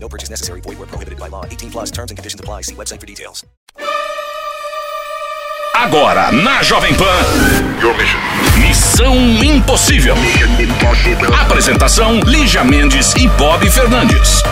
No purchase necessary. Void where prohibited by law. 18 plus terms and conditions apply. See website for details. Agora na Jovem Pan. Missão Impossível. Apresentação: Lígia Mendes e Bob Fernandes.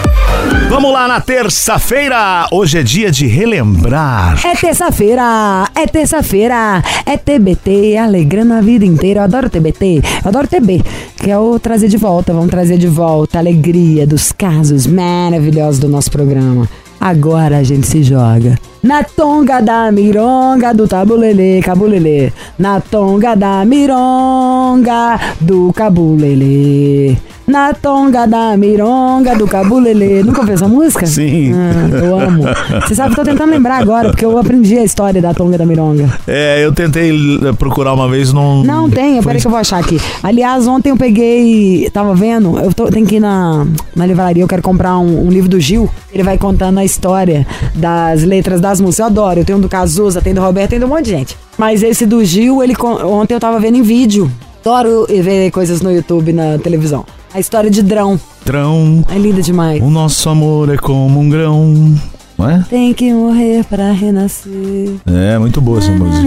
Vamos lá na terça-feira. Hoje é dia de relembrar. É terça-feira, é terça-feira, é TBT, alegrando a vida inteira. Eu adoro TBT, eu adoro TB, que é o trazer de volta. Vamos trazer de volta a alegria dos casos maravilhosos do nosso programa. Agora a gente se joga. Na tonga da mironga do tabulele, cabulele. Na tonga da mironga do cabulele. Na tonga da mironga do cabulele. Nunca ouviu essa música? Sim. Ah, eu amo. Você sabe tô tentando lembrar agora, porque eu aprendi a história da tonga da mironga. É, eu tentei eh, procurar uma vez, não. Não tem, peraí que eu vou achar aqui. Aliás, ontem eu peguei. Tava vendo, eu tô, tenho que ir na, na livraria, eu quero comprar um, um livro do Gil. Ele vai contando a história das letras das músicas. Eu adoro. Eu tenho um do Cazuza, tem do Roberto, tem do um monte de gente. Mas esse do Gil, ele ontem eu tava vendo em vídeo. Adoro ver coisas no YouTube, na televisão. A história de Drão. Trão, É linda demais. o nosso amor é como um grão. Não é? Tem que morrer pra renascer. É, muito boa essa música.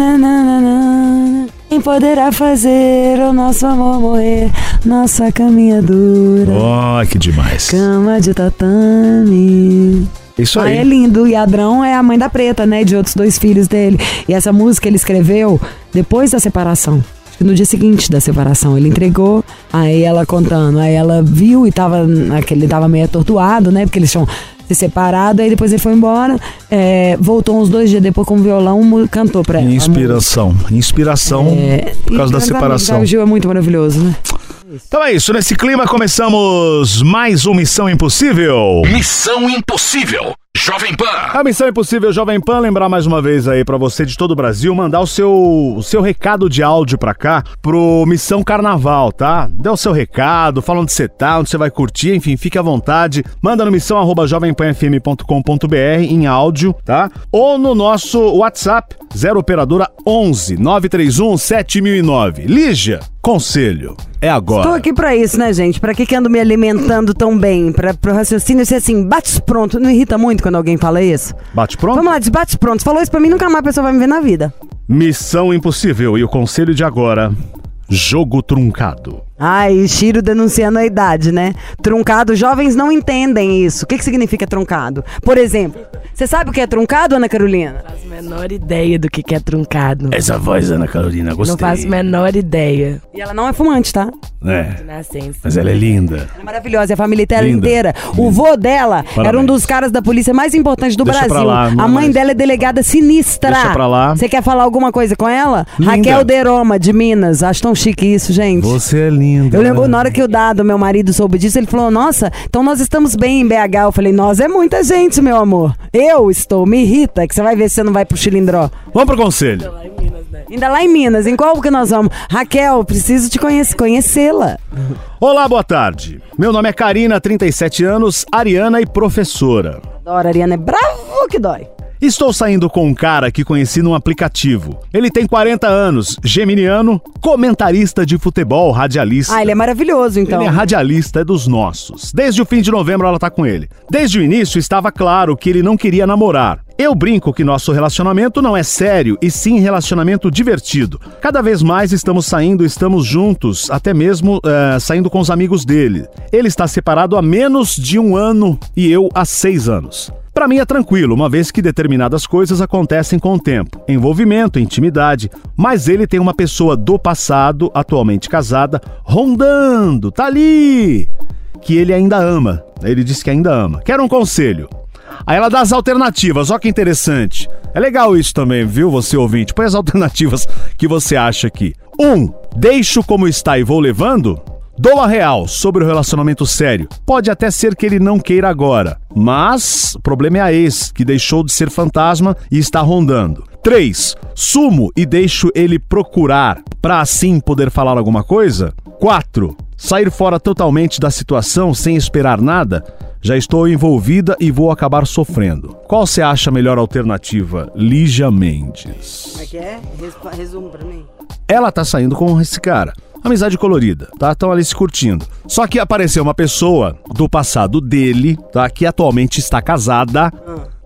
Quem poderá fazer o nosso amor morrer? Nossa caminhadura. Oh, que demais. Cama de tatame. Isso Ah, aí. é lindo. E Adrão é a mãe da Preta, né? De outros dois filhos dele. E essa música ele escreveu depois da separação. No dia seguinte da separação. Ele entregou, aí ela contando. Aí ela viu e tava. Aquele tava meio atordoado, né? Porque eles tinham se separado. Aí depois ele foi embora. é, voltou uns dois dias depois com o violão, cantou pra ela. Inspiração. Inspiração É, por causa da separação. O Gil é muito maravilhoso, né? Então é isso, nesse clima começamos mais um Missão Impossível. Missão Impossível. Jovem Pan. A Missão Impossível Jovem Pan, lembrar mais uma vez aí pra você de todo o Brasil, mandar o seu, o seu recado de áudio pra cá, pro Missão Carnaval, tá? Dê o seu recado, fala onde você tá, onde você vai curtir, enfim, fique à vontade. Manda no missão arroba jovempanfm.com.br em áudio, tá? Ou no nosso WhatsApp, 0 operadora 11 931 7009. Lígia, conselho, é agora. Tô aqui pra isso, né, gente? Pra que que ando me alimentando tão bem? Pra, pro raciocínio ser assim, bate pronto. Não irrita muito quando alguém fala isso? Bate pronto? Vamos lá, desbate pronto. Falou isso pra mim, nunca mais a pessoa vai me ver na vida. Missão Impossível e o conselho de agora, jogo truncado. Ai, Chiro denunciando a idade, né? Truncado, jovens não entendem isso. O que, que significa truncado? Por exemplo, você sabe o que é truncado, Ana Carolina? faço a menor ideia do que, que é truncado. Essa voz, Ana Carolina, gostei. Não faço a menor ideia E ela não é fumante, tá? É, de nascença. mas ela é linda. Ela é maravilhosa, e a família inteira. Linda. inteira. O vô dela era um Parabéns. dos caras da polícia mais importantes do Deixa pra Brasil. lá, não a é mãe mais. dela é delegada sinistra. Deixa pra lá. Você quer falar alguma coisa com ela? Linda. Raquel Deroma, de Minas. Acho tão chique isso, gente. Você é linda. Eu lembro na hora que o Dado, meu marido, soube disso, ele falou: Nossa, então nós estamos bem em BH. Eu falei: Nós é muita gente, meu amor. Eu estou, me irrita, que você vai ver se você não vai pro Chilindró. Vamos pro conselho. Ainda lá em Minas, em qual que nós vamos? Raquel, preciso te conhecer, conhecê-la. Olá, boa tarde. Meu nome é Karina, 37 anos, ariana e professora. Adoro, Ariana, é bravo que dói. Estou saindo com um cara que conheci num aplicativo. Ele tem 40 anos, geminiano, comentarista de futebol, radialista. Ah, ele é maravilhoso, então. Ele é radialista, é dos nossos. Desde o fim de novembro ela tá com ele. Desde o início estava claro que ele não queria namorar. Eu brinco que nosso relacionamento não é sério e sim relacionamento divertido. Cada vez mais estamos saindo, estamos juntos, até mesmo eh, saindo com os amigos dele. Ele está separado há menos de um ano e eu há seis anos. Pra mim é tranquilo, uma vez que determinadas coisas acontecem com o tempo. Envolvimento, intimidade. Mas ele tem uma pessoa do passado, atualmente casada, rondando, tá ali. Que ele ainda ama. Ele disse que ainda ama. Quero um conselho. Aí ela dá as alternativas, olha que interessante. É legal isso também, viu, você ouvinte? Põe as alternativas que você acha aqui. Um, deixo como está e vou levando. Dou a real sobre o relacionamento sério. Pode até ser que ele não queira agora, mas o problema é a ex, que deixou de ser fantasma e está rondando. 3. Sumo e deixo ele procurar para assim poder falar alguma coisa? 4. Sair fora totalmente da situação sem esperar nada? Já estou envolvida e vou acabar sofrendo. Qual você acha a melhor alternativa? Lígia Mendes. Como é que é? Resumo pra mim. Ela tá saindo com esse cara. Amizade colorida, tá? Estão ali se curtindo. Só que apareceu uma pessoa do passado dele, tá? Que atualmente está casada.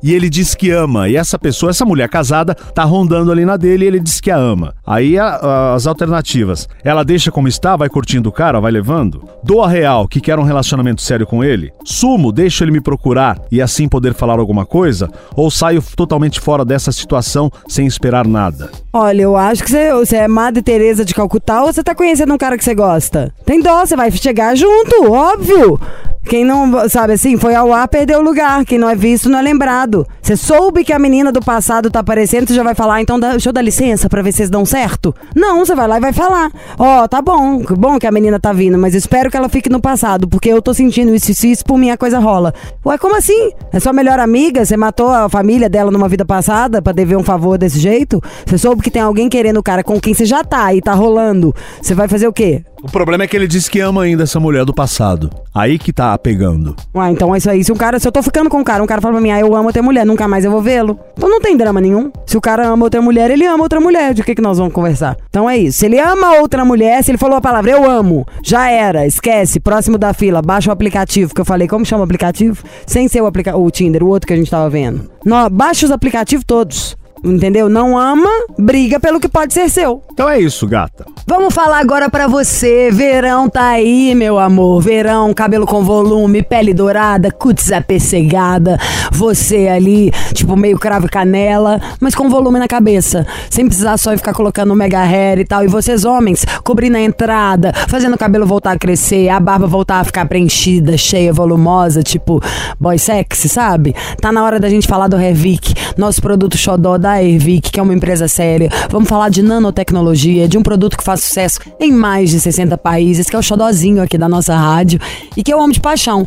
E ele diz que ama. E essa pessoa, essa mulher casada, tá rondando ali na dele e ele diz que a ama. Aí a- a- as alternativas. Ela deixa como está, vai curtindo o cara, vai levando. Dou a real, que quer um relacionamento sério com ele. Sumo, deixo ele me procurar e assim poder falar alguma coisa. Ou saio totalmente fora dessa situação sem esperar nada. Olha, eu acho que você, você é Madre Teresa de Calcutá ou você tá conhecendo um cara que você gosta? Tem dó, você vai chegar junto, óbvio. Quem não, sabe assim, foi ao ar, perdeu o lugar. Quem não é visto, não é lembrado. Você soube que a menina do passado tá aparecendo, você já vai falar, então dá- deixa eu dar licença pra ver se vocês dão certo? Não, você vai lá e vai falar. Ó, tá bom, que bom que a menina tá vindo, mas espero que ela fique no passado, porque eu tô sentindo isso, isso, isso, por mim a coisa rola. Ué, como assim? É sua melhor amiga? Você matou a família dela numa vida passada pra dever um favor desse jeito? Você soube que tem alguém querendo o cara com quem você já tá e tá rolando. Você vai fazer o quê? O problema é que ele diz que ama ainda essa mulher do passado. Aí que tá pegando. Ué, então é isso aí. Se um cara, se eu tô ficando com um cara, um cara fala pra mim, ah, eu amo outra mulher, nunca mais eu vou vê-lo. Então não tem drama nenhum. Se o cara ama outra mulher, ele ama outra mulher. De que que nós vamos conversar? Então é isso. Se ele ama outra mulher, se ele falou a palavra eu amo, já era. Esquece. Próximo da fila, baixa o aplicativo que eu falei. Como chama o aplicativo? Sem ser o, aplica o Tinder, o outro que a gente tava vendo. Não, baixa os aplicativos todos. Entendeu? Não ama, briga pelo que pode ser seu. Então é isso, gata. Vamos falar agora pra você. Verão tá aí, meu amor. Verão, cabelo com volume, pele dourada, cutis apessegada. Você ali, tipo meio cravo e canela, mas com volume na cabeça. Sem precisar só ficar colocando mega hair e tal. E vocês, homens, cobrindo a entrada, fazendo o cabelo voltar a crescer, a barba voltar a ficar preenchida, cheia, volumosa, tipo boy sexy, sabe? Tá na hora da gente falar do Revic, nosso produto xodó da Ervic, que é uma empresa séria. Vamos falar de nanotecnologia, de um produto que faz sucesso em mais de 60 países, que é o xodózinho aqui da nossa rádio e que eu amo de paixão.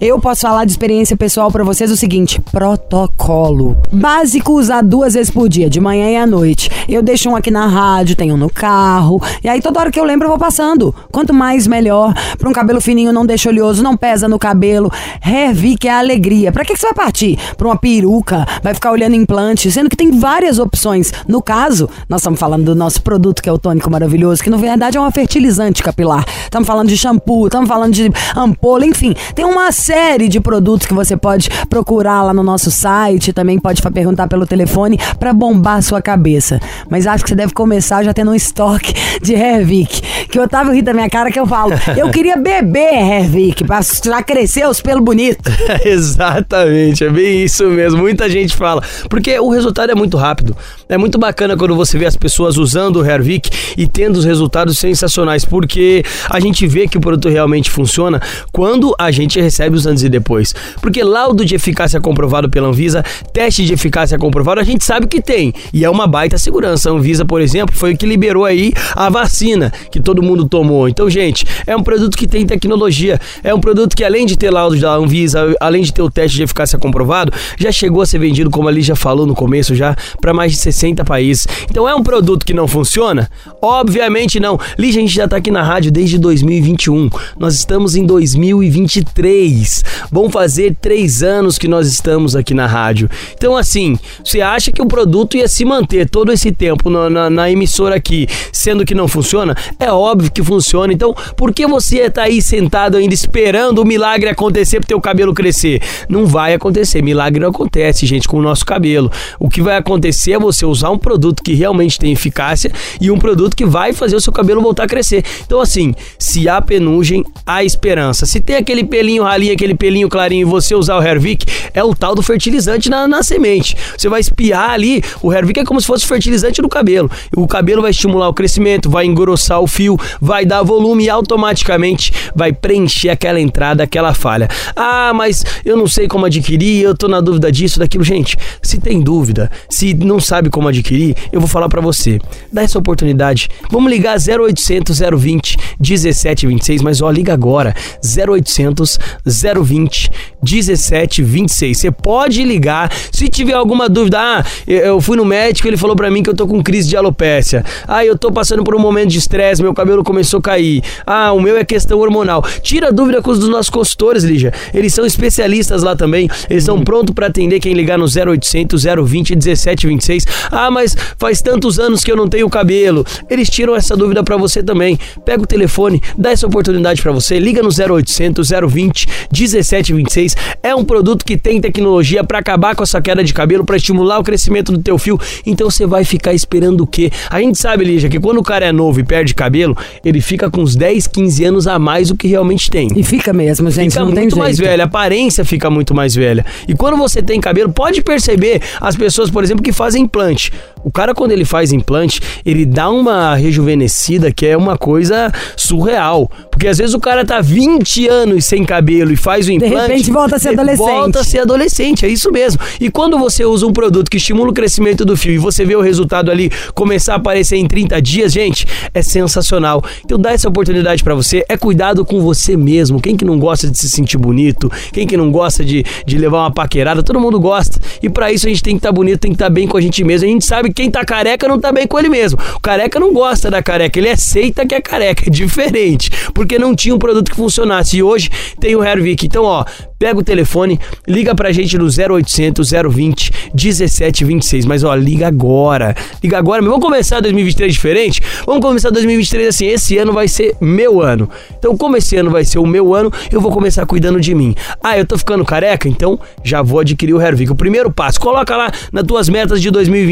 Eu posso falar de experiência pessoal pra vocês o seguinte: protocolo. Básico usar duas vezes por dia, de manhã e à noite. Eu deixo um aqui na rádio, tenho um no carro. E aí toda hora que eu lembro eu vou passando. Quanto mais melhor. Pra um cabelo fininho, não deixa oleoso, não pesa no cabelo. Revic é alegria. Pra que, que você vai partir? Pra uma peruca? Vai ficar olhando implante? Sendo que tem várias opções. No caso, nós estamos falando do nosso produto que é o tônico maravilhoso, que na verdade é um fertilizante capilar. Estamos falando de shampoo, estamos falando de ampola, enfim. Tem uma série de produtos que você pode procurar lá no nosso site, também pode perguntar pelo telefone pra bombar a sua cabeça. Mas acho que você deve começar já tendo um estoque de Hervic. Que o Otávio ri da minha cara que eu falo, eu queria beber Hervic pra já crescer os pelos bonitos. Exatamente, é bem isso mesmo. Muita gente fala. Porque o resultado é muito rápido. É muito bacana quando você vê as pessoas usando o Hervik e tendo os resultados sensacionais. Porque a gente vê que o produto realmente funciona quando a gente recebe os antes e depois. Porque laudo de eficácia comprovado pela Anvisa, teste de eficácia comprovado, a gente sabe que tem. E é uma baita segurança. A Anvisa, por exemplo, foi o que liberou aí a vacina que todo mundo tomou. Então, gente, é um produto que tem tecnologia. É um produto que, além de ter laudo da Anvisa, além de ter o teste de eficácia comprovado, já chegou a ser vendido, como ali já falou no começo, já para mais de 60 países. Então, é um produto que não funciona? Obviamente não. Lígia, a gente já tá aqui na rádio desde 2021. Nós estamos em 2023. Vão fazer três anos que nós estamos aqui na rádio. Então, assim, você acha que o produto ia se manter todo esse tempo na, na- na emissora aqui, sendo que não funciona? É óbvio que funciona. Então, por que você estar aí sentado ainda esperando o milagre acontecer pro teu cabelo crescer? Não vai acontecer. Milagre não acontece, gente, com o nosso cabelo. O que vai acontecer é você usar um produto que realmente tem eficácia e um produto que vai fazer o seu cabelo voltar a crescer. Então, assim, se há penugem, há esperança. Se tem aquele pelinho ralinho, aquele pelinho clarinho e você usar o Hervik, é o tal do fertilizante na, na semente. Você vai espiar ali, o Hervik é como se fosse fertilizante no cabelo. O cabelo vai estimular o crescimento, vai engrossar o fio, vai dar volume e automaticamente vai preencher aquela entrada, aquela falha. Ah, mas eu não sei como adquirir, eu tô na dúvida disso, daquilo. Gente, se tem dúvida, se não sabe como adquirir, eu vou falar para você. Dá essa oportunidade. Vamos ligar 0800 020 1726, mas ó, liga agora. 0800 020 1726. Você pode ligar se tiver alguma dúvida. Ah, eu fui no médico, ele falou para mim que eu tô com crise de alopécia. Ah, eu tô passando por um momento de estresse, meu cabelo começou a cair. Ah, o meu é questão hormonal. Tira a dúvida com os dos nossos consultores, Lígia. Eles são especialistas lá também. Eles estão prontos para atender quem ligar no 0800 020 1726. Ah, mas faz tantos anos que eu não tenho cabelo. Eles tiram essa dúvida para você também. Pega o telefone, dá essa oportunidade para você. Liga no 0800 020 1726. É um produto que tem tecnologia para acabar com essa queda de cabelo, para estimular o crescimento do teu fio. Então você vai ficar esperando o quê? A gente sabe, Lígia, que quando o cara é novo e perde cabelo, ele fica com uns 10, 15 anos a mais do que realmente tem. E fica mesmo, gente, Fica muito jeito. mais velha, a aparência fica muito mais velha. E quando você tem cabelo, pode perceber as pessoas, por exemplo, que fazem implante. O cara, quando ele faz implante, ele dá uma rejuvenescida que é uma coisa surreal. Porque às vezes o cara tá 20 anos sem cabelo e faz o implante. repente volta a ser adolescente. Volta a ser adolescente, é isso mesmo. E quando você usa um produto que estimula o crescimento do fio e você vê o resultado ali começar a aparecer em 30 dias, gente, é sensacional. Então dá essa oportunidade pra você, é cuidado com você mesmo. Quem que não gosta de se sentir bonito? Quem que não gosta de, de levar uma paquerada? Todo mundo gosta. E pra isso a gente tem que estar bonito, tem que estar bem com a gente mesmo. A gente sabe que quem tá careca não tá bem com ele mesmo. O careca não gosta da careca, ele aceita que é careca, é diferente. Porque não tinha um produto que funcionasse. E hoje tem o Hervik. Então, ó, pega o telefone, liga pra gente no 0800 020 1726. Mas ó, liga agora. Liga agora. Mas vamos começar 2023 diferente? Vamos começar 2023 assim. Esse ano vai ser meu ano. Então, como esse ano vai ser o meu ano, eu vou começar cuidando de mim. Ah, eu tô ficando careca? Então já vou adquirir o Hervik. O primeiro passo, coloca lá nas tuas metas de 2023.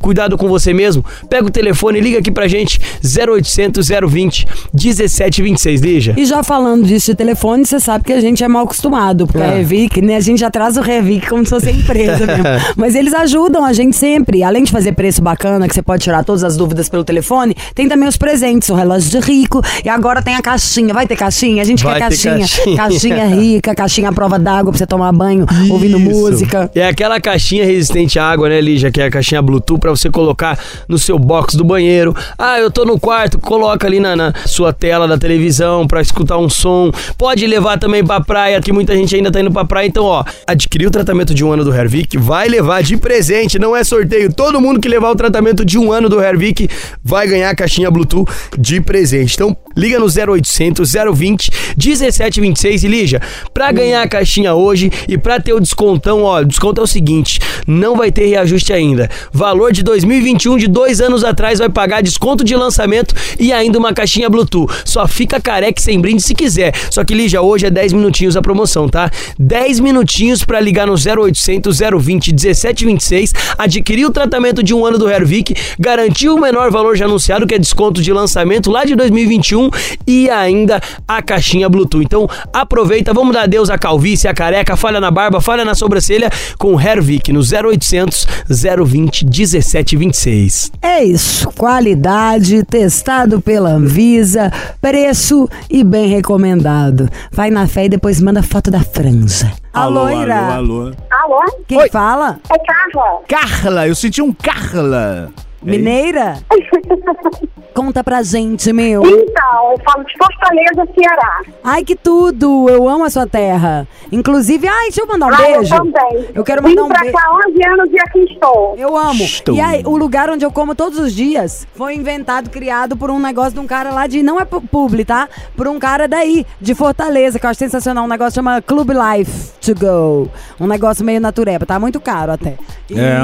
Cuidado com você mesmo. Pega o telefone, liga aqui pra gente. 0800 020 1726. Lígia. E já falando disso de telefone, você sabe que a gente é mal acostumado, porque É. a Revic, né, a gente já traz o Revic como se fosse empresa mesmo. Mas eles ajudam a gente sempre. Além de fazer preço bacana, que você pode tirar todas as dúvidas pelo telefone, tem também os presentes, o relógio de rico, e agora tem a caixinha. Vai ter caixinha? A gente Vai quer caixinha. caixinha. Caixinha rica, caixinha à prova d'água pra você tomar banho, ouvindo Isso. música. É aquela caixinha resistente à água, né, Lígia? Que é a caixinha Bluetooth pra você colocar no seu box do banheiro. Ah, eu tô no quarto, coloca ali na, na sua tela da televisão pra escutar um som. Pode levar também pra praia, que muita gente ainda tá indo pra praia. Então, ó, adquirir o tratamento de um ano do Hervik, vai levar de presente, não é sorteio. Todo mundo que levar o tratamento de um ano do Hervik vai ganhar a caixinha Bluetooth de presente. Então, liga no 0800 020 1726 e Lígia, pra ganhar a caixinha hoje e pra ter o descontão, ó, o desconto é o seguinte, não vai ter reajuste ainda. Valor de 2021 de dois anos atrás vai pagar desconto de lançamento e ainda uma caixinha Bluetooth. Só fica careca sem brinde se quiser. Só que Lígia, hoje é 10 minutinhos a promoção, tá? 10 minutinhos pra ligar no 0800 020 1726, adquirir o tratamento de um ano do Hervik, garantir o menor valor já anunciado, que é desconto de lançamento lá de 2021 e ainda a caixinha Bluetooth. Então aproveita, vamos dar adeus à calvície, à careca, falha na barba, falha na sobrancelha com o Hervik no 0800 020 1726. É isso, qualidade, testado pela Anvisa, preço e bem recomendado. Vai na fé e depois manda foto da franja. Alô, Ira. alô, alô. Alô? Quem Oi. fala? É Carla. Carla, eu senti um Carla. Mineira? Conta pra gente, meu. Então, eu falo de Fortaleza, Ceará. Ai, que tudo! Eu amo a sua terra. Inclusive, ai, deixa eu mandar um ah, beijo. eu também. Eu quero Vim mandar um pra beijo. cá há 11 anos e aqui estou. Eu amo. Estou. E aí, o lugar onde eu como todos os dias foi inventado, criado por um negócio de um cara lá de. Não é pu- publi, tá? Por um cara daí, de Fortaleza, que eu acho sensacional. Um negócio chama Club Life to Go. Um negócio meio natureba. Tá muito caro até. E- É.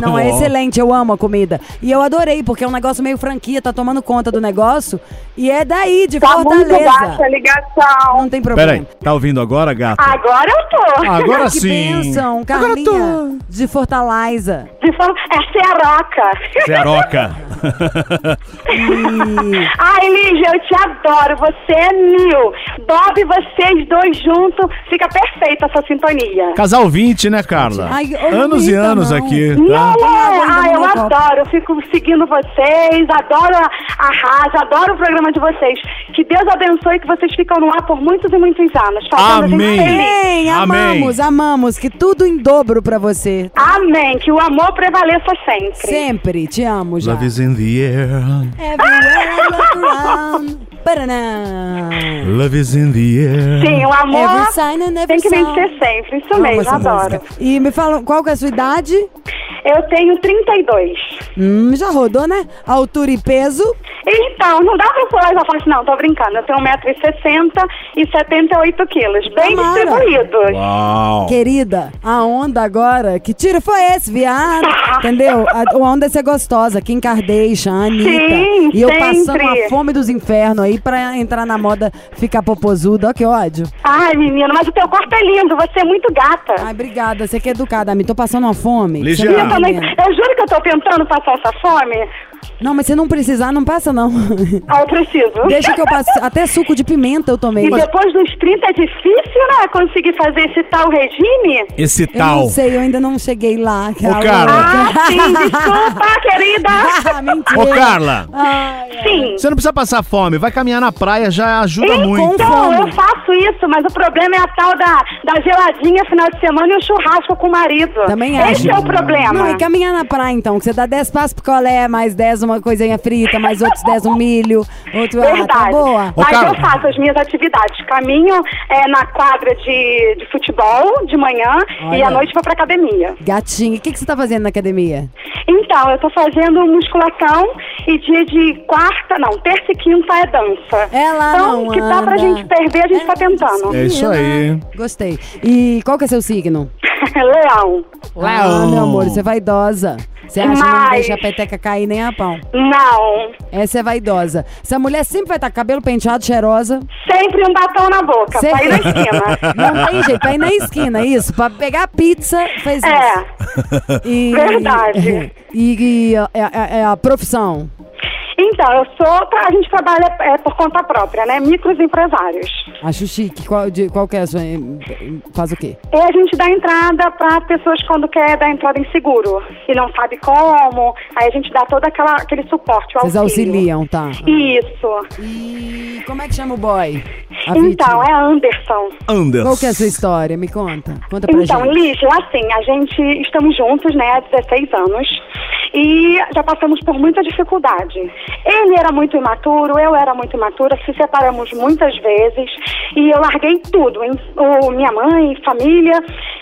Não, é excelente. Eu amo a comida. E eu adorei, porque é um negócio meio franquia, tá tomando conta do negócio. E é daí, de Tá muito Fortaleza. baixa a ligação. Não tem problema. Peraí, tá ouvindo agora, gata? Agora eu tô. Agora que sim. bênção, Agora Carlinha. tô. De Fortaleza. De For- É Cearoca. Cearoca. Ai, Lígia, eu te adoro. Você é mil. Bob e vocês dois juntos, fica perfeita essa sintonia. Casal 20, né, Carla? Ai, não anos e anos não. aqui, Não tá? é? ainda Ah, eu adoro. Fico seguindo vocês, adoro a, arrasa, adoro o programa de vocês. Que Deus abençoe que vocês ficam no ar por muitos e muitos anos. gente Amém. Amém, amamos, amamos. Que tudo em dobro pra você. Amém. Que o amor prevaleça sempre. Sempre. Te amo, já. Love is in the air. Everywhere I look around. Paraná. Love is in the air. Sim, o amor Every sign and every tem que vencer sempre. Isso mesmo, adoro. música. E me fala, qual que é a sua idade? Eu tenho 32. Hum, já rodou, né? Altura e peso? Então, não dá pra pular essa parte, não, tô brincando. Eu tenho 1,60m e 78 quilos. Bem Tamara. distribuídos. Uau. Querida, a onda agora, que tiro foi esse, viado? Entendeu? A, a onda é ser gostosa, Kim Kardashian, Anitta. Sim, e eu sempre. passando a fome dos infernos aí pra entrar na moda ficar popozuda. Ó, que ódio. Ai, menino, mas o teu corpo é lindo, você é muito gata. Ai, obrigada, você que é educada, me tô passando uma fome. Ligia. Não eu juro que eu tô tentando passar essa fome. Não, mas se não precisar, não passa não. Ah, eu preciso. Deixa que eu passe. Até suco de pimenta eu tomei. E depois dos 30 é difícil, né? Conseguir fazer esse tal regime? Esse Eu tal. não sei, eu ainda não cheguei lá. Ô, cara. Ah, sim, desculpa, querida. Mentira. Ô, Carla, Ai, ai. Sim. você não precisa passar fome. Vai caminhar na praia, já ajuda Então, muito. fome. eu faço isso, mas o problema é a tal da, da geladinha final de semana e o churrasco com o marido. Também acho. Esse é o problema. Não, e caminhar na praia então, que você dá 10 passos pro colé, mais 10 uma coisinha frita, mais outros 10 um milho, outro. Ah, tá Verdade. boa. Ô, Mas eu faço as minhas atividades. Caminho é, na quadra de, de futebol de manhã e Olha. à noite vou pra academia. Gatinho, o que, que você tá fazendo na academia? Então, eu tô fazendo musculação e dia de quarta, não, terça e quinta é dança. Ela então, não que dá pra gente perder, a gente tá tentando. É isso aí. Gostei. E qual que é seu signo? Leão. Ah, meu amor, você é vaidosa. Você acha que não Mas- deixa a peteca cair nem a pão. Não. Essa é vaidosa. Essa mulher sempre vai estar com cabelo penteado, cheirosa. Sempre um batom na boca, Cê- pra ir na esquina. Não tem jeito, pra ir na esquina, isso. Pra pegar pizza, fez isso. É. E, Verdade. E, e a, a- a- a profissão? Então, eu sou, a gente trabalha é, por conta própria, né? Micros empresários. Acho chique. Qual, de, qual que é a sua. Faz o quê? E a gente dá entrada para pessoas quando quer dar entrada em seguro e não sabe como. Aí a gente dá todo aquela, aquele suporte, Vocês auxílio. auxiliam, tá? Isso. E como é que chama o boy? A Então, vítima? é Anderson. Anders. Qual que é a sua história? Me conta. Conta pra Então, gente. Lígia, assim, a gente estamos juntos, né, há 16 anos e já passamos por muita dificuldade. Ele era muito imaturo, eu era muito imatura, se separamos muitas vezes e eu larguei tudo, hein? O, minha mãe, família,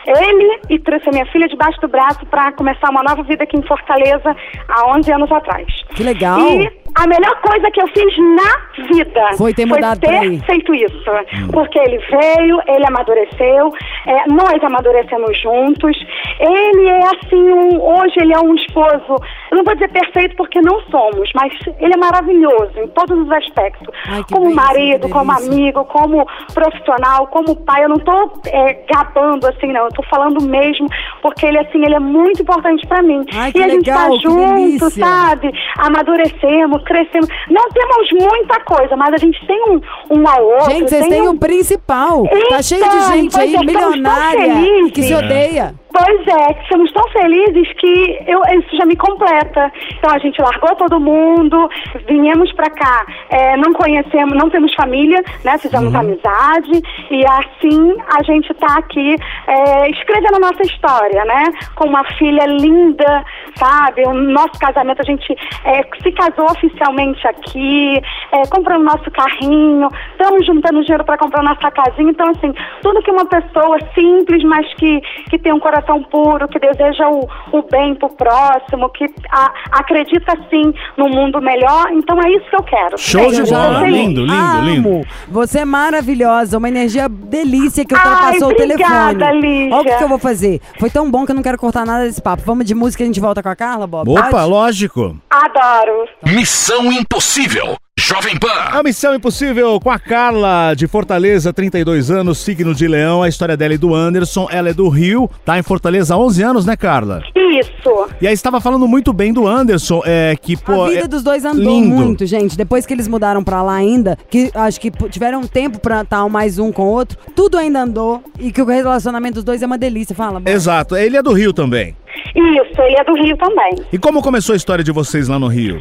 ele e trouxe a minha filha debaixo do braço para começar uma nova vida aqui em Fortaleza há 11 anos atrás. Que legal. E a melhor coisa que eu fiz na vida Foi ter mudado pra ter feito isso. Porque ele veio, ele amadureceu, é, nós amadurecemos juntos. Ele é assim, um- hoje ele é um esposo, não vou dizer perfeito porque não somos, mas ele é maravilhoso em todos os aspectos. Ai, como marido, como amigo, como profissional, como pai. Eu não tô é, gabando assim, não. Eu tô falando mesmo, porque ele assim, ele é muito importante pra mim. Ai, e a gente legal, tá junto, sabe? Amadurecemos, crescemos. Não temos muita coisa, mas a gente tem um, um ao outro. Gente, vocês tem têm um- o principal. tá Então, cheio de gente pois aí, é, milionária, que se odeia. Pois é, que somos tão felizes que eu, isso já me completa. Então a gente largou todo mundo, viemos pra cá, é, não conhecemos, não temos família, né? Fizemos Uhum. amizade e assim a gente tá aqui é, escrevendo a nossa história, né? Com uma filha linda, sabe? O nosso casamento, a gente é, se casou oficialmente aqui, é, comprando nosso carrinho, estamos juntando dinheiro para comprar nossa casinha. Então, assim, tudo que uma pessoa simples, mas que, que tem um coração puro, que deseja o, o bem pro próximo, que a- acredita, sim, no mundo melhor. Então, é isso que eu quero. Show de bola. Lindo, lindo, Amo. lindo. Você é maravilhosa, uma energia delícia que ultrapassou Ai, o telefone. obrigada, Lígia. Olha o que, que eu vou fazer. Foi tão bom que eu não quero cortar nada desse papo. Vamos de música e a gente volta com a Carla, Bob? Opa, Pode? lógico. Adoro. Missão Impossível. Jovem A Pan. Missão Impossível com a Carla de Fortaleza, 32 anos, signo de leão. A história dela e do Anderson. Ela é do Rio, tá em Fortaleza há 11 anos, né, Carla? Isso. E aí estava falando muito bem do Anderson, é que, pô. a vida é dos dois andou lindo. muito, gente. Depois que eles mudaram pra lá ainda, que acho que tiveram tempo pra estar um mais um com o outro, tudo ainda andou e que o relacionamento dos dois é uma delícia. Fala, Bob. Exato, ele é do Rio também. Isso, ele é do Rio também. E como começou a história de vocês lá no Rio?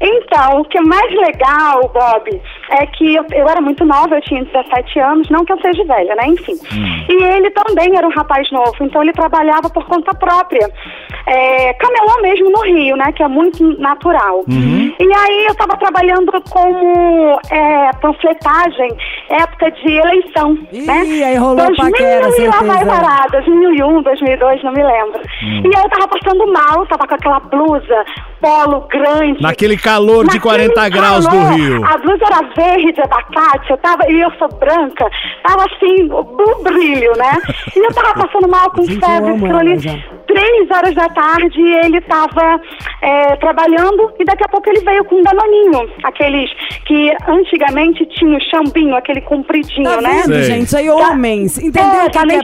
Então, o que é mais legal, Bob, é que eu, eu era muito nova, eu tinha 17 anos, não que eu seja velha, né? Enfim. E ele também era um rapaz novo, então ele trabalhava por conta própria. É, camelô mesmo no Rio, né? Que é muito natural. E aí eu estava trabalhando como é, panfletagem, época de eleição, Ih, né? aí rolou 2000 paquera, e lá vai parar, 2001, 2002, não me lembro. E aí eu tava passando mal, tava com aquela blusa, polo grande. Naquele calor de Naquele 40 graus do calor, Rio. A blusa era verde, abacate, eu tava, e eu sou branca, tava assim, o brilho, né? E eu tava passando mal com febre, ali, três horas da tarde, e ele tava é, trabalhando, e daqui a pouco ele veio com um danoninho, aqueles que antigamente tinha o chambinho, aquele compridinho, Tá né? vendo, gente? Isso aí, homens. Entendeu É, o que, tá que é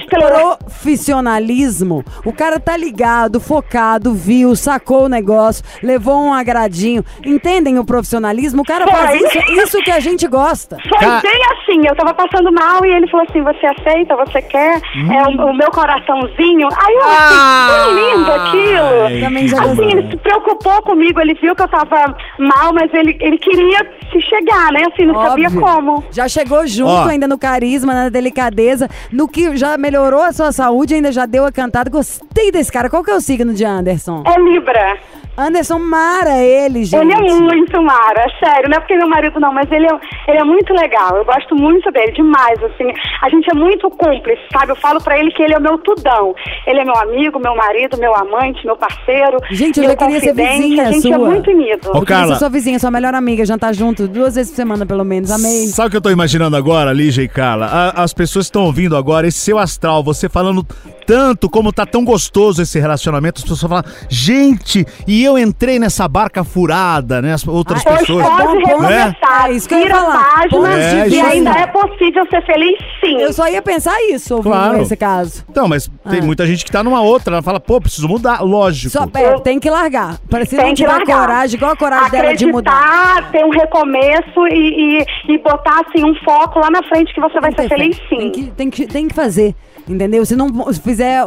profissionalismo? O cara tá ligado, focado, viu, sacou o negócio, levou um agradinho. Entendem o profissionalismo? O cara faz isso, isso que a gente gosta. Foi Ca- bem assim, eu tava passando mal e ele falou assim, você aceita, você quer? É o, o meu coraçãozinho. Aí eu achei tão lindo aquilo. Também já Assim, ele se preocupou comigo, ele viu que eu tava mal, mas ele, ele queria se chegar, né? Assim, não sabia Óbvio. como. Já chegou junto Ó. ainda no carisma, na delicadeza, no que já melhorou a sua saúde, ainda já deu a cantada. Gostei desse cara. Qual que é o signo de Anderson? É Libra. Anderson Mara, ele, gente. Ele é muito mara, sério, não é porque meu marido não, mas ele é, ele é muito legal. Eu gosto muito dele, demais, assim. A gente é muito cúmplice, sabe? Eu falo pra ele que ele é o meu tudão. Ele é meu amigo, meu marido, meu amante, meu parceiro. Gente, eu meu já queria ser confidente. vizinha A gente é sua. muito unido. Ô, Eu Carla. ser sua vizinha, sua melhor amiga, jantar junto duas vezes por semana, pelo menos. Amei. Sabe o que eu tô imaginando agora, Lígia e Carla? A- as pessoas estão ouvindo agora esse seu astral, você falando tanto como tá tão gostoso esse relacionamento, as pessoas falam, gente, e eu entrei nessa barca furada, né? As outras Pois pessoas. pode ponto. recomeçar, É isso que eu ia falar. página de e ainda é possível ser feliz sim. Eu só ia pensar isso, ouvindo Claro. esse caso. Então, mas tem Ah. muita gente que tá numa outra, ela fala, pô, preciso mudar, lógico. Só pera, tem que largar. Tem não tiver largar. coragem, igual a coragem dela de mudar. Acreditar, ter um recomeço e, e, e botar assim um foco lá na frente que você vai ser Tem feliz sim. Tem que, tem, que, tem que fazer. Entendeu? Se não fizer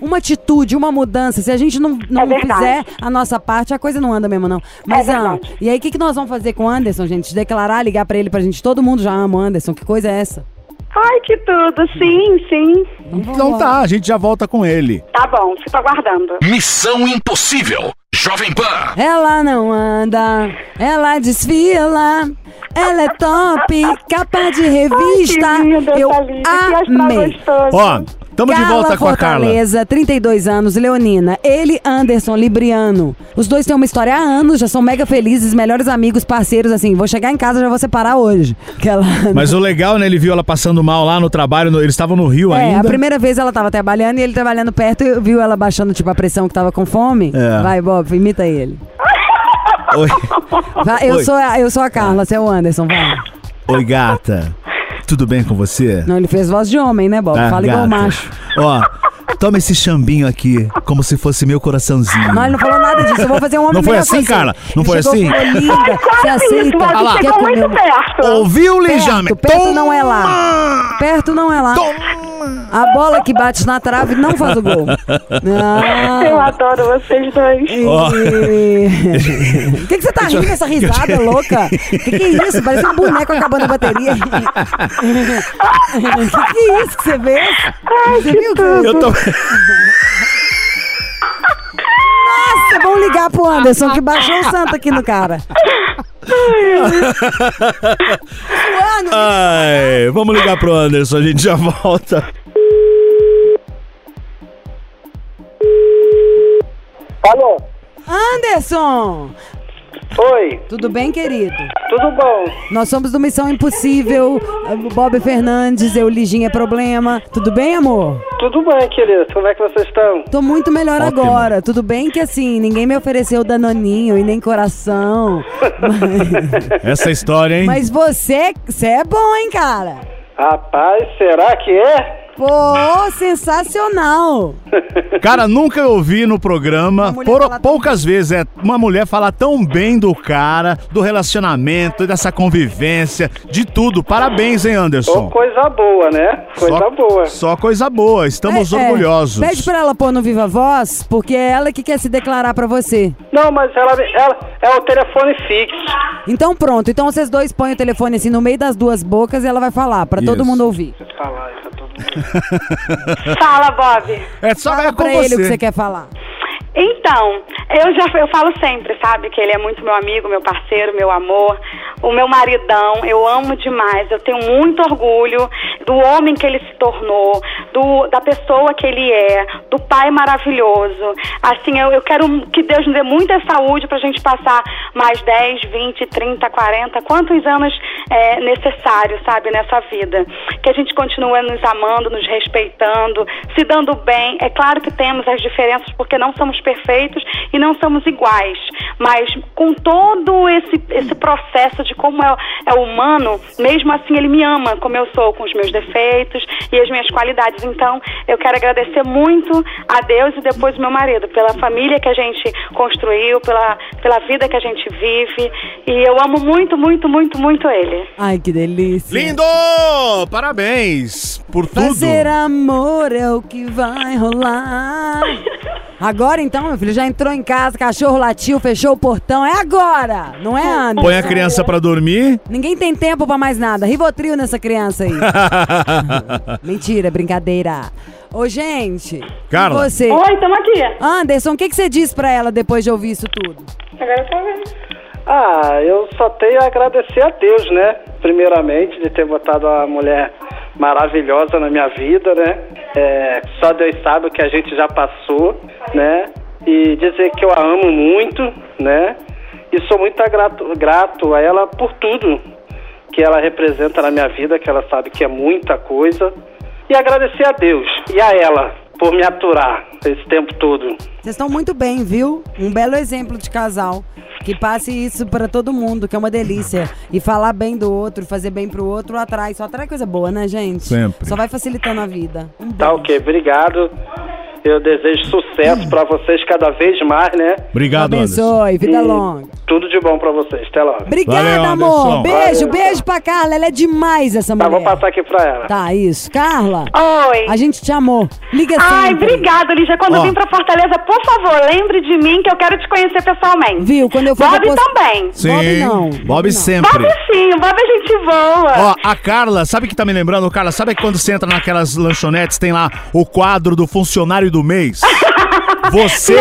uma atitude, uma mudança, se a gente não, não É fizer a nossa parte, a coisa não anda mesmo, não. Mas, É ah, e aí, o que, que nós vamos fazer com o Anderson, gente? Declarar, ligar pra ele, pra gente. Todo mundo já ama o Anderson. Que coisa é essa? Ai, que tudo, sim, sim. Então tá, a gente já volta com ele. Tá bom, fico aguardando. Missão Impossível. Jovem Pan. Ela não anda, ela desfila, ela é top, capa de revista. Ai, que linda, Eu astral amei. Ó, tamo de volta com a Carla. Fortaleza, 32 anos, Leonina. Ele, Anderson, Libriano. Os dois têm uma história há anos, já são mega felizes, melhores amigos, parceiros, assim. Vou chegar em casa, já vou separar hoje. Que ela... Mas o legal, né, ele viu ela passando mal lá no trabalho, no- eles estavam no Rio É, ainda. a primeira vez ela tava trabalhando e ele trabalhando perto e viu ela baixando, tipo, a pressão que tava com fome. É. Vai, Bob, imita ele. Oi. Vai, eu, Oi. sou a, eu sou a Carla, você é o Anderson, vai. Oi, gata. Tudo bem com você? Não, ele fez voz de homem, né, Bob? Ah, Fala igual gata. macho. Ó, toma esse chambinho aqui, como se fosse meu coraçãozinho. Não, ele não falou nada disso. Eu vou fazer um homem Não foi melhor assim, que você. Carla? Não Ele foi chegou, assim? falou, linda, você aceita? você lá. Quer chegou comer muito um- perto. Ouviu, Lijame? Perto, perto não é lá. Perto não é lá. A bola que bate na trave não faz o gol. Eu Ah. adoro vocês dois. E-. O que, que você tá rindo essa risada louca? O que, que é isso? Parece um boneco acabando a bateria. O que, que é isso que você vê? Você viu que Eu tô... Nossa, vamos ligar pro Anderson que baixou o santo aqui no cara. Suando. Ai, vamos ligar pro Anderson, a gente já volta. Alô? Anderson! Oi, Tudo bem, querido? tudo bom? Nós somos do Missão Impossível, Bob Fernandes, eu Liginha Problema. Tudo bem, amor? Tudo bem, querido. Como é que vocês estão? Tô muito melhor Ótimo. agora. Tudo bem que assim, ninguém me ofereceu danoninho e nem coração. Mas, Essa história, hein? mas você, você é bom, hein, cara? Rapaz, será que é? Pô, sensacional. Cara, nunca ouvi no programa, por- falar poucas vezes, é uma mulher falar tão bem do cara, do relacionamento, dessa convivência, de tudo. Parabéns, hein, Anderson? coisa boa, né? Coisa só, boa. Só coisa boa, estamos É, é, orgulhosos. Pede pra ela pôr no Viva Voz, porque é ela que quer se declarar pra você. Não, mas ela, ela é o telefone fixo. Então pronto, então vocês dois põem o telefone assim no meio das duas bocas e ela vai falar, pra todo mundo ouvir. Fala aí pra todo mundo. Fala, Bob. É só Fala é com pra ele o que você. você quer falar. Então, eu já eu falo sempre, sabe, que ele é muito meu amigo, meu parceiro, meu amor, o meu maridão, eu amo demais, eu tenho muito orgulho do homem que ele se tornou, do, da pessoa que ele é, do pai maravilhoso. Assim, eu, eu quero que Deus nos dê muita saúde pra gente passar mais 10, 20, 30, 40, quantos anos é necessário, sabe, nessa vida. Que a gente continue nos amando, nos respeitando, se dando bem. É claro que temos as diferenças porque não somos perfeitos e não somos iguais, mas com todo esse, esse processo de como é, é humano, mesmo assim ele me ama como eu sou, com os meus defeitos e as minhas qualidades. Então, eu quero agradecer muito a Deus e depois o meu marido pela família que a gente construiu, pela, pela vida que a gente vive. E eu amo muito, muito, muito, muito ele. Ai, que delícia. Lindo! Parabéns por tudo. Fazer amor é o que vai rolar. Agora então, meu filho, já entrou em casa, cachorro latiu, fechou o portão. É agora, não é, Anderson? Põe a criança pra dormir. Ninguém tem tempo pra mais nada. Rivotril nessa criança aí. Mentira, brincadeira. Ô, gente. Carla. Você? Oi, estamos aqui. Anderson, o que, que você diz pra ela depois de ouvir isso tudo? Agora eu tô vendo. Ah, eu só tenho a agradecer a Deus, né? Primeiramente, de ter botado uma mulher maravilhosa na minha vida, né? É, só Deus sabe o que a gente já passou, né? E dizer que eu a amo muito, né? E sou muito grato, grato a ela por tudo que ela representa na minha vida, que ela sabe que é muita coisa. E agradecer a Deus e a ela por me aturar esse tempo todo. Vocês estão muito bem, viu? Um belo exemplo de casal. Que passe isso pra todo mundo, que é uma delícia. E falar bem do outro, fazer bem pro outro, atrai. Só atrai coisa boa, né, gente? Sempre. Só vai facilitando a vida. Um Tá ok, obrigado. Eu desejo sucesso pra vocês cada vez mais, né? Obrigado, Anderson. Abençoe, vida E longa. Tudo de bom pra vocês. Até logo. Obrigada, Valeu, amor. Beijo, Valeu. beijo pra Carla. Ela é demais, essa Tá, mulher. vou passar aqui pra ela. Tá, isso. Carla, Oi. a gente te amou. Liga Ai, sempre. obrigada, Lígia. Quando Ó. vir pra Fortaleza, por favor, lembre de mim que eu quero te conhecer pessoalmente. Viu? Quando eu for Bob depois- também. Sim. Bob não, Bob não. sempre. Bob sim, o Bob a gente voa. Ó, a Carla, sabe que tá me lembrando, Carla? Sabe que quando você entra naquelas lanchonetes, tem lá o quadro do funcionário do mês? Você,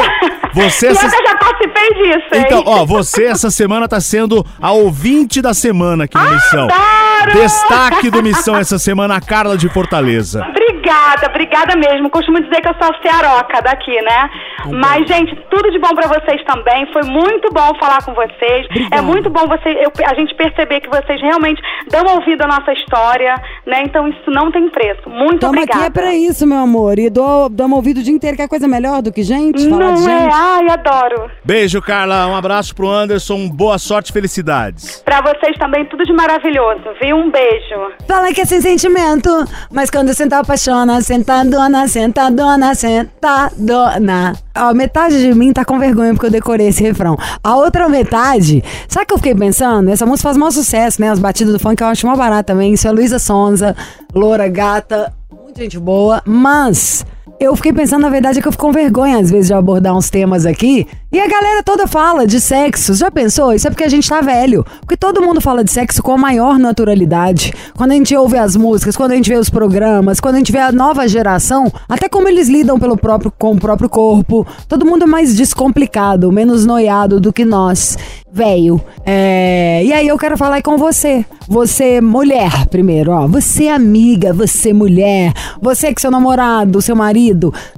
você essa... eu já participei disso, hein? Então, ó, você essa semana tá sendo a ouvinte da semana aqui no Missão. adoro! Destaque do Missão essa semana, a Carla de Fortaleza. Obrigada, obrigada mesmo. Costumo dizer que eu sou a cearoca daqui, né? Mas, gente, tudo de bom pra vocês também. Foi muito bom falar com vocês. Obrigada. É muito bom você, eu- a gente perceber que vocês realmente dão ouvido à nossa história, né? Então isso não tem preço. Muito Tamo obrigada. aqui é pra isso, meu amor. E dou, damos ouvido o dia inteiro, que é coisa melhor do que gente? Falar Não de é? gente. Ai, adoro. Beijo, Carla. Um abraço pro Anderson. Boa sorte e felicidades. Pra vocês também, tudo de maravilhoso, viu? Um beijo. Fala que é sem sentimento, mas quando senta apaixona, sentadona, sentadona, sentadona. Ó, metade de mim tá com vergonha porque eu decorei esse refrão. A outra metade, sabe o que eu fiquei pensando? Essa música faz maior sucesso, né? As batidas do funk eu acho mó barato também. Isso é Luísa Sonza, loura, gata, muita gente boa, mas... Eu fiquei pensando, na verdade, é que eu fico com vergonha, às vezes, de abordar uns temas aqui. E a galera toda fala de sexo. Já pensou? Isso é porque a gente tá velho. Porque todo mundo fala de sexo com a maior naturalidade. Quando a gente ouve as músicas, quando a gente vê os programas, quando a gente vê a nova geração, até como eles lidam pelo próprio, com o próprio corpo. Todo mundo é mais descomplicado, menos noiado do que nós. Velho. É... E aí eu quero falar com você. Você, mulher, primeiro, ó. Você, amiga, você, mulher. Você que seu namorado, seu marido,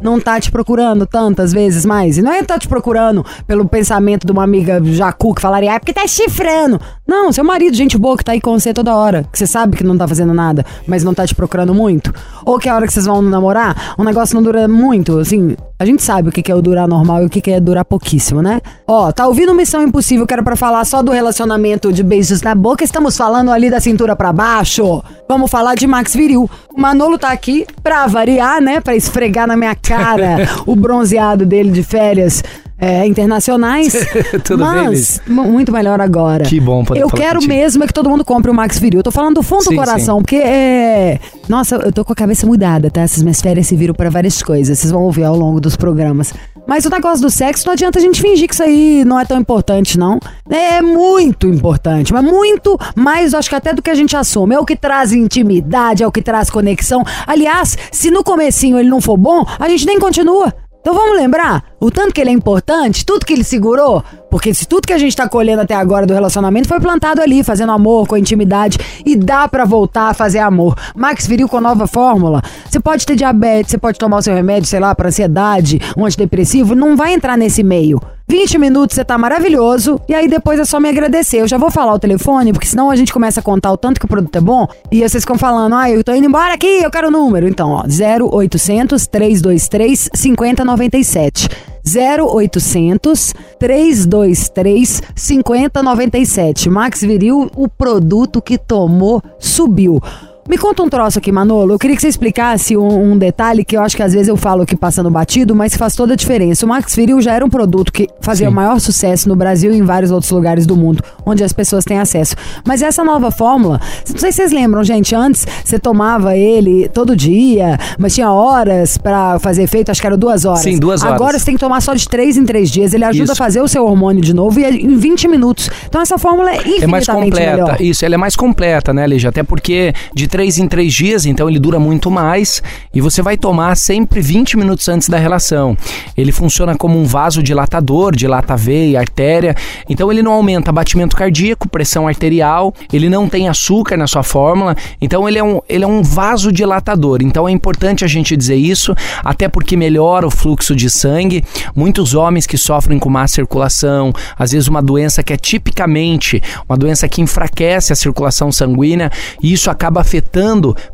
não tá te procurando tantas vezes mais. E não é tá te procurando pelo pensamento de uma amiga jacu que falaria, ah, é porque tá chifrando. Não, seu marido, gente boa, que tá aí com você toda hora. Que você sabe que não tá fazendo nada, mas não tá te procurando muito. Ou que a hora que vocês vão namorar, o negócio não dura muito, assim. A gente sabe o que é o durar normal e o que é durar pouquíssimo, né? Ó, tá ouvindo Missão Impossível, que era pra falar só do relacionamento de beijos na boca, estamos falando ali da cintura pra baixo. Vamos falar de Max Viril. O Manolo tá aqui pra variar, né? Pra esfregar na minha cara o bronzeado dele de férias é, internacionais. Tudo bem, Mas, mu- muito melhor agora. Que bom poder Eu quero contigo. mesmo é que todo mundo compre o Max Viril. Eu tô falando do fundo Sim, do coração, porque é. Nossa, eu tô com a cabeça mudada, tá? Essas minhas férias se viram pra várias coisas. Vocês vão ouvir ao longo dos programas. Mas o negócio do sexo, não adianta a gente fingir que isso aí não é tão importante, não. É muito importante, mas muito mais, acho que até do que a gente assume. É o que traz intimidade, é o que traz conexão. Aliás, se no comecinho ele não for bom, a gente nem continua. Então vamos lembrar o tanto que ele é importante, tudo que ele segurou, porque se tudo que a gente tá colhendo até agora do relacionamento foi plantado ali, fazendo amor, com intimidade, e dá pra voltar a fazer amor. Max Viril com nova fórmula. Você pode ter diabetes, você pode tomar o seu remédio, sei lá, pra ansiedade, um antidepressivo, não vai entrar nesse meio. 20 minutos você tá maravilhoso, e aí depois é só me agradecer. Eu já vou falar o telefone, porque senão a gente começa a contar o tanto que o produto é bom, e vocês ficam falando, ah, eu tô indo embora aqui, eu quero o número. Então, ó, 0800 323 5097. 0800 323 5097. Max Viril, o produto que tomou subiu. Me conta um troço aqui, Manolo. Eu queria que você explicasse um, um detalhe que eu acho que às vezes eu falo aqui passando batido, mas que faz toda a diferença. O Max Viril já era um produto que fazia o maior sucesso no Brasil e em vários outros lugares do mundo, onde as pessoas têm acesso. Mas essa nova fórmula, não sei se vocês lembram, gente, antes você tomava ele todo dia, mas tinha horas pra fazer efeito, acho que era duas horas. Sim, duas horas. Agora você tem que tomar só de três em três dias. Ele ajuda Isso. a fazer o seu hormônio de novo e é em 20 minutos. Então essa fórmula é infinitamente É mais completa. melhor. Isso, ela é mais completa, né, Lígia? Até porque de três em três dias, então ele dura muito mais. E você vai tomar sempre 20 minutos antes da relação. Ele funciona como um vasodilatador, dilata a veia, artéria. Então ele não aumenta batimento cardíaco, pressão arterial, ele não tem açúcar na sua fórmula. Então ele é um, ele é um vasodilatador. Então é importante a gente dizer isso, até porque melhora o fluxo de sangue. Muitos homens que sofrem com má circulação, às vezes uma doença que é tipicamente uma doença que enfraquece a circulação sanguínea, e isso acaba afetando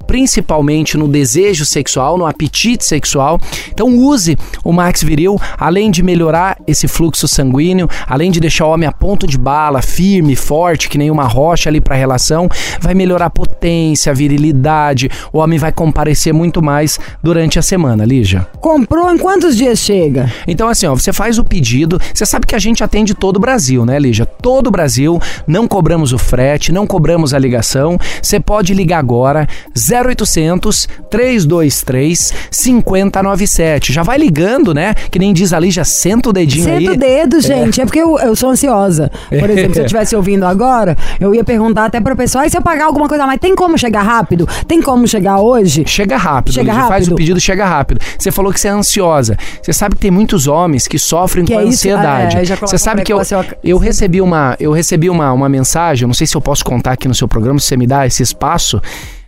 principalmente no desejo sexual, no apetite sexual. Então use o Max Viril, além de melhorar esse fluxo sanguíneo, além de deixar o homem a ponto de bala, firme, forte, que nem uma rocha ali para a relação, vai melhorar a potência, a virilidade. O homem vai comparecer muito mais durante a semana, Lígia. Comprou em quantos dias chega? Então, assim, ó, você faz o pedido. Você sabe que a gente atende todo o Brasil, né, Lígia? Todo o Brasil. Não cobramos o frete, não cobramos a ligação. Você pode ligar agora, 0800 323 5097. Já vai ligando, né? Que nem diz a Lígia, senta o dedinho aí. Senta o dedo, gente. É, porque eu, eu sou ansiosa. Por exemplo, se eu estivesse ouvindo agora, eu ia perguntar até pro pessoal, e se eu pagar alguma coisa, mas tem como chegar rápido? Tem como chegar hoje? Chega rápido, Chega Lígia, faz rápido? o pedido, chega rápido. Você falou que você é ansiosa. Você sabe que tem muitos homens que sofrem Que com é ansiedade. Ah, é, já você sabe que eu, eu- recebi uma eu recebi uma, uma mensagem, eu não sei se eu posso contar aqui no seu programa, se você me dá esse espaço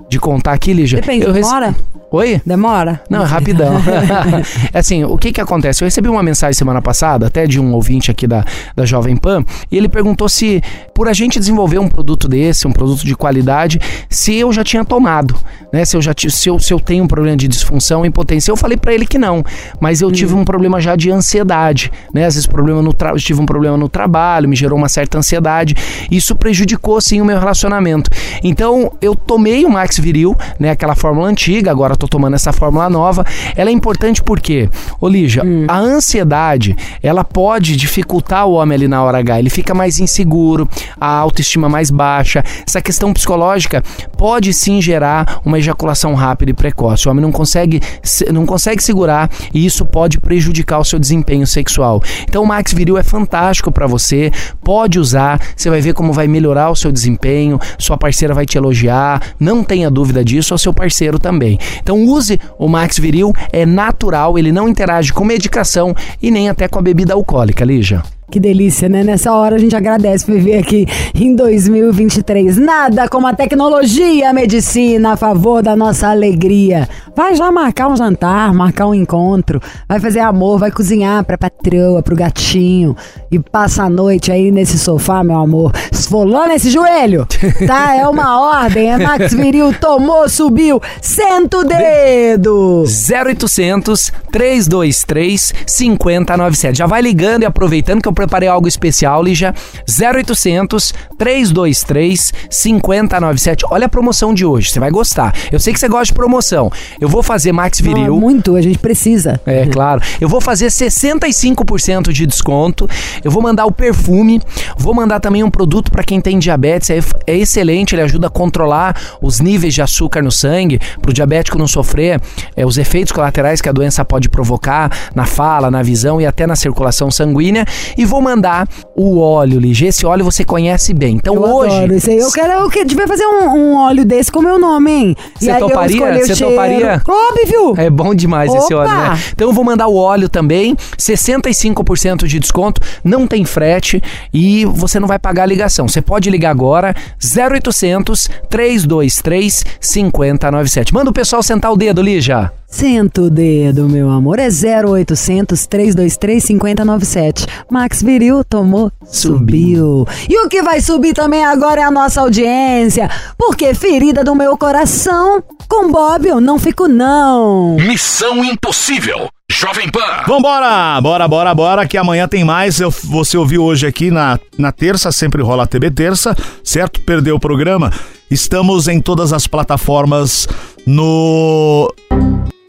de contar aqui, Lígia. Depende, eu rece- demora? Oi? Demora? Não, é rapidão. é assim, o que que acontece? Eu recebi uma mensagem semana passada, até de um ouvinte aqui da, da Jovem Pan, e ele perguntou se, por a gente desenvolver um produto desse, um produto de qualidade, se eu já tinha tomado, né? Se eu já se eu, se eu tenho um problema de disfunção, impotência. Eu falei pra ele que não, mas eu tive um problema já de ansiedade, né? Às vezes problema no tra... eu tive um problema no trabalho, me gerou uma certa ansiedade. Isso prejudicou sim o meu relacionamento. Então, eu tomei o Max Viril, né, aquela fórmula antiga, agora tô tomando essa fórmula nova. Ela é importante porque, ô Lígia, a ansiedade, ela pode dificultar o homem ali na hora H. Ele fica mais inseguro, a autoestima mais baixa. Essa questão psicológica pode sim gerar uma ejaculação rápida e precoce. O homem não consegue, se- não consegue segurar e isso pode prejudicar o seu desempenho sexual. Então o Max Viril é fantástico para você, pode usar, você vai ver como vai melhorar o seu desempenho, sua parceira vai te elogiar, não tenha dúvida disso, ou seu parceiro também. Então use o Max Viril, é natural, ele não interage com medicação e nem até com a bebida alcoólica, Lígia. Que delícia, né? Nessa hora a gente agradece viver aqui em 2023. Nada como a tecnologia, a medicina a favor da nossa alegria. Vai já marcar um jantar, marcar um encontro, vai fazer amor, vai cozinhar pra patroa, pro gatinho e passa a noite aí nesse sofá, meu amor, esfolando esse joelho, tá? É uma ordem, é Max Viril, tomou, subiu, senta o dedo. 0800 323 5097. Já vai ligando e aproveitando que eu preparei algo especial, Lígia. 0800 323 5097. Olha a promoção de hoje, você vai gostar. Eu sei que você gosta de promoção. Eu vou fazer Max Viril. Ah, muito, a gente precisa. É, claro. Eu vou fazer 65% de desconto. Eu vou mandar o perfume. Vou mandar também um produto para quem tem diabetes. É, é excelente, ele ajuda a controlar os níveis de açúcar no sangue, para o diabético não sofrer é, os efeitos colaterais que a doença pode provocar na fala, na visão e até na circulação sanguínea. E vou mandar o óleo, Lige. Esse óleo você conhece bem. Então eu hoje. Adoro isso aí. Eu quero eu que devia fazer um, um óleo desse com o meu nome, hein? Você toparia? Você toparia? Óbvio! É bom demais esse Opa! óleo, né? Então eu vou mandar o óleo também, 65% de desconto, não tem frete e você não vai pagar a ligação. Você pode ligar agora, 0800 323 5097. Manda o pessoal sentar o dedo, Lígia. Senta o dedo, meu amor. É 0800 323 5097. Max Viril tomou, subiu. E o que vai subir também agora é a nossa audiência. Porque ferida do meu coração, com Bob eu não fico não. Missão Impossível. Jovem Pan. Vambora! Bora, bora, bora, que amanhã tem mais. Eu, você ouviu hoje aqui na, na terça, sempre rola a TB Terça, certo? Perdeu o programa. Estamos em todas as plataformas no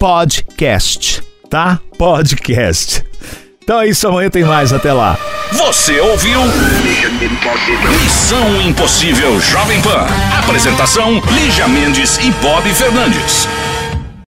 podcast, tá? Podcast. Então é isso, amanhã tem mais. Até lá. Você ouviu? Missão Impossível Jovem Pan. Apresentação: Lígia Mendes e Bob Fernandes.